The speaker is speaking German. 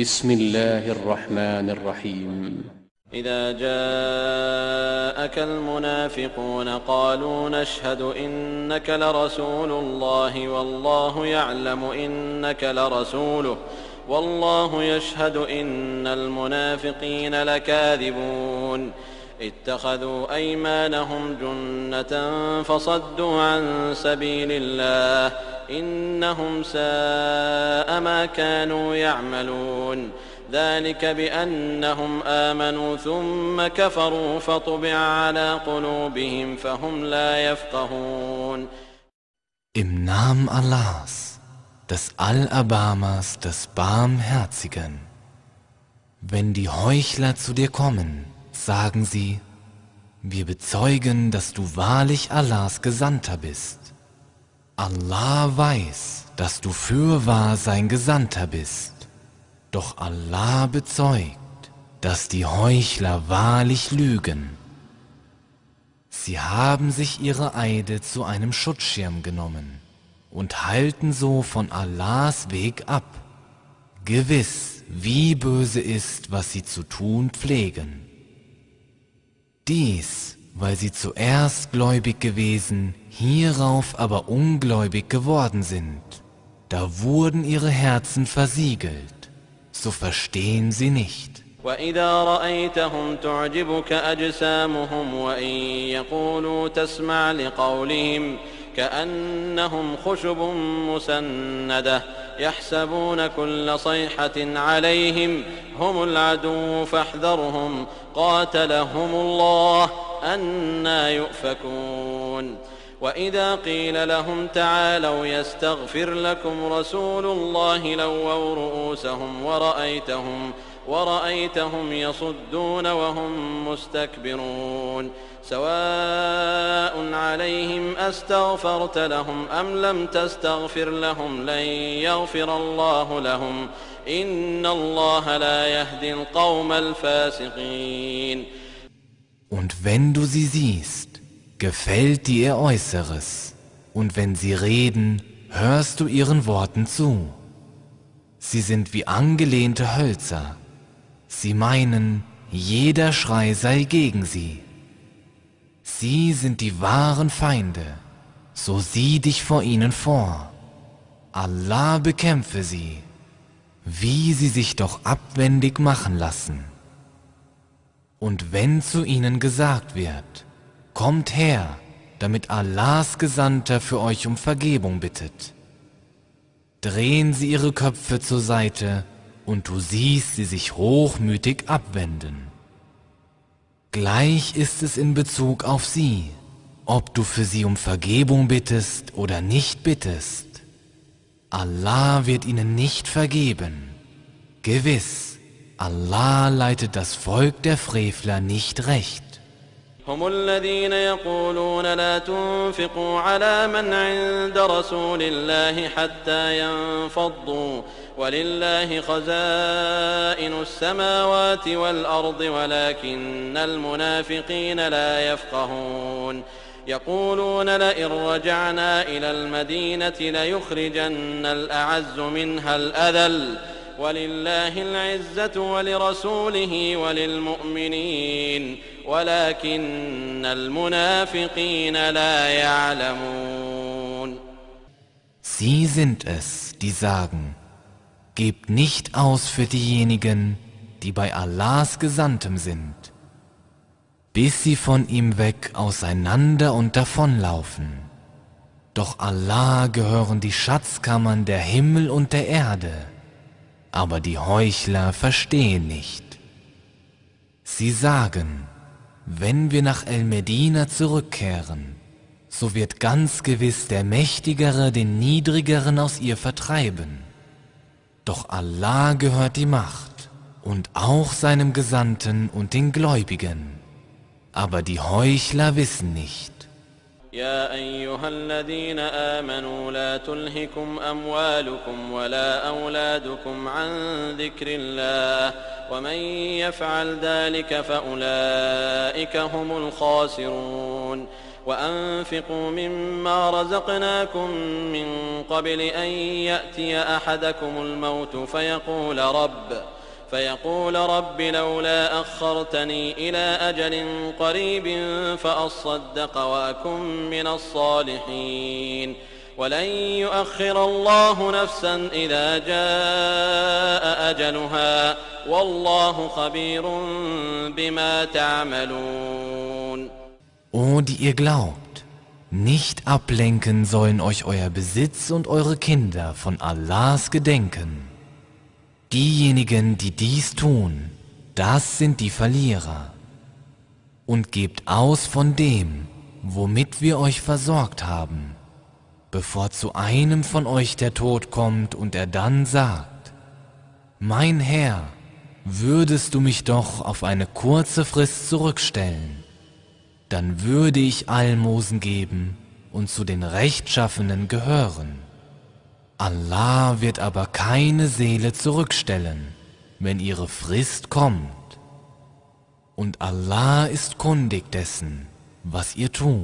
بسم الله الرحمن الرحيم. إذا جاءك المنافقون قالوا نشهد إنك لرسول الله والله يعلم إنك لرسوله والله يشهد إن المنافقين لكاذبون. اتخذوا أيمانهم جنة فصدوا عن سبيل الله إنهم ساء ما كانوا يعملون ذلك بأنهم آمنوا ثم كفروا فطبع على قلوبهم فهم لا يفقهون Im Namen Allahs, des Allerbarmers, des Barmherzigen. Wenn die Heuchler zu dir kommen, sagen sie, wir bezeugen, dass du wahrlich Allahs Gesandter bist. Allah weiß, dass du fürwahr sein Gesandter bist. Doch Allah bezeugt, dass die Heuchler wahrlich lügen. Sie haben sich ihre Eide zu einem Schutzschirm genommen und halten so von Allahs Weg ab. Gewiss, wie böse ist, was sie zu tun pflegen. Dies, weil sie zuerst gläubig gewesen, hierauf aber ungläubig geworden sind. Da wurden ihre Herzen versiegelt so verstehen sie nicht. وإذا رأيتهم تعجبك أجسامهم وإن يقولوا تسمع لقولهم كأنهم خشب مسندة يحسبون كل صيحة عليهم هم العدو فاحذرهم قاتلهم الله أنا يؤفكون. وإذا قيل لهم تعالوا يستغفر لكم رسول الله لووا رؤوسهم ورأيتهم ورأيتهم يصدون وهم مستكبرون سواء عليهم أستغفرت لهم أم لم تستغفر لهم لن يغفر الله لهم إن الله لا يهدي القوم الفاسقين Und wenn du sie siehst, gefällt dir ihr Äußeres, und wenn sie reden, hörst du ihren Worten zu. Sie sind wie angelehnte Hölzer. Sie meinen, jeder Schrei sei gegen sie. Sie sind die wahren Feinde, so sieh dich vor ihnen vor. Allah bekämpfe sie, wie sie sich doch abwendig machen lassen. Und wenn zu ihnen gesagt wird, Kommt her, damit Allahs Gesandter für euch um Vergebung bittet. Drehen sie ihre Köpfe zur Seite und du siehst sie sich hochmütig abwenden. Gleich ist es in Bezug auf sie, ob du für sie um Vergebung bittest oder nicht bittest. Allah wird ihnen nicht vergeben. Gewiss, Allah leitet das Volk der Frevler nicht recht. هم الذين يقولون لا تنفقوا على من عند رسول الله حتى ينفضوا ولله خزائن السماوات والأرض ولكن المنافقين لا يفقهون. يقولون لئن رجعنا إلى المدينة ليخرجن الأعز منها الأذل. ولله العزة ولرسوله وللمؤمنين ولكن المنافقين لا يعلمون Sie sind es, die sagen, gebt nicht aus für diejenigen, die bei Allahs Gesandtem sind, bis sie von ihm weg auseinander und davonlaufen. Doch Allah gehören die Schatzkammern der Himmel und der Erde, aber die Heuchler verstehen nicht. Sie sagen, wenn wir nach El-Medina zurückkehren, so wird ganz gewiss der Mächtigere den Niedrigeren aus ihr vertreiben. Doch Allah gehört die Macht und auch seinem Gesandten und den Gläubigen. Aber die Heuchler wissen nicht. يا أيها الذين آمنوا لا تلهكم أموالكم ولا أولادكم عن ذكر الله ومن يفعل ذلك فأولئك هم الخاسرون وأنفقوا مما رزقناكم من قبل أن يأتي أحدكم الموت فيقول رب فيقول رب لولا أخرتني إلى أجل قريب فأصدق وأكن من الصالحين. ولن يؤخر الله نفسا إذا جاء أجلها. والله خبير بما تعملون. Die ihr glaubt, nicht ablenken sollen euch euer Besitz und eure Kinder von Allahs Gedenken. Diejenigen, die dies tun, das sind die Verlierer. Und gebt aus von dem, womit wir euch versorgt haben, bevor zu einem von euch der Tod kommt und er dann sagt, Mein Herr, würdest du mich doch auf eine kurze Frist zurückstellen, dann würde ich Almosen geben und zu den Rechtschaffenen gehören. Allah wird aber keine Seele zurückstellen, wenn ihre Frist kommt. Und Allah ist kundig dessen, was ihr tut.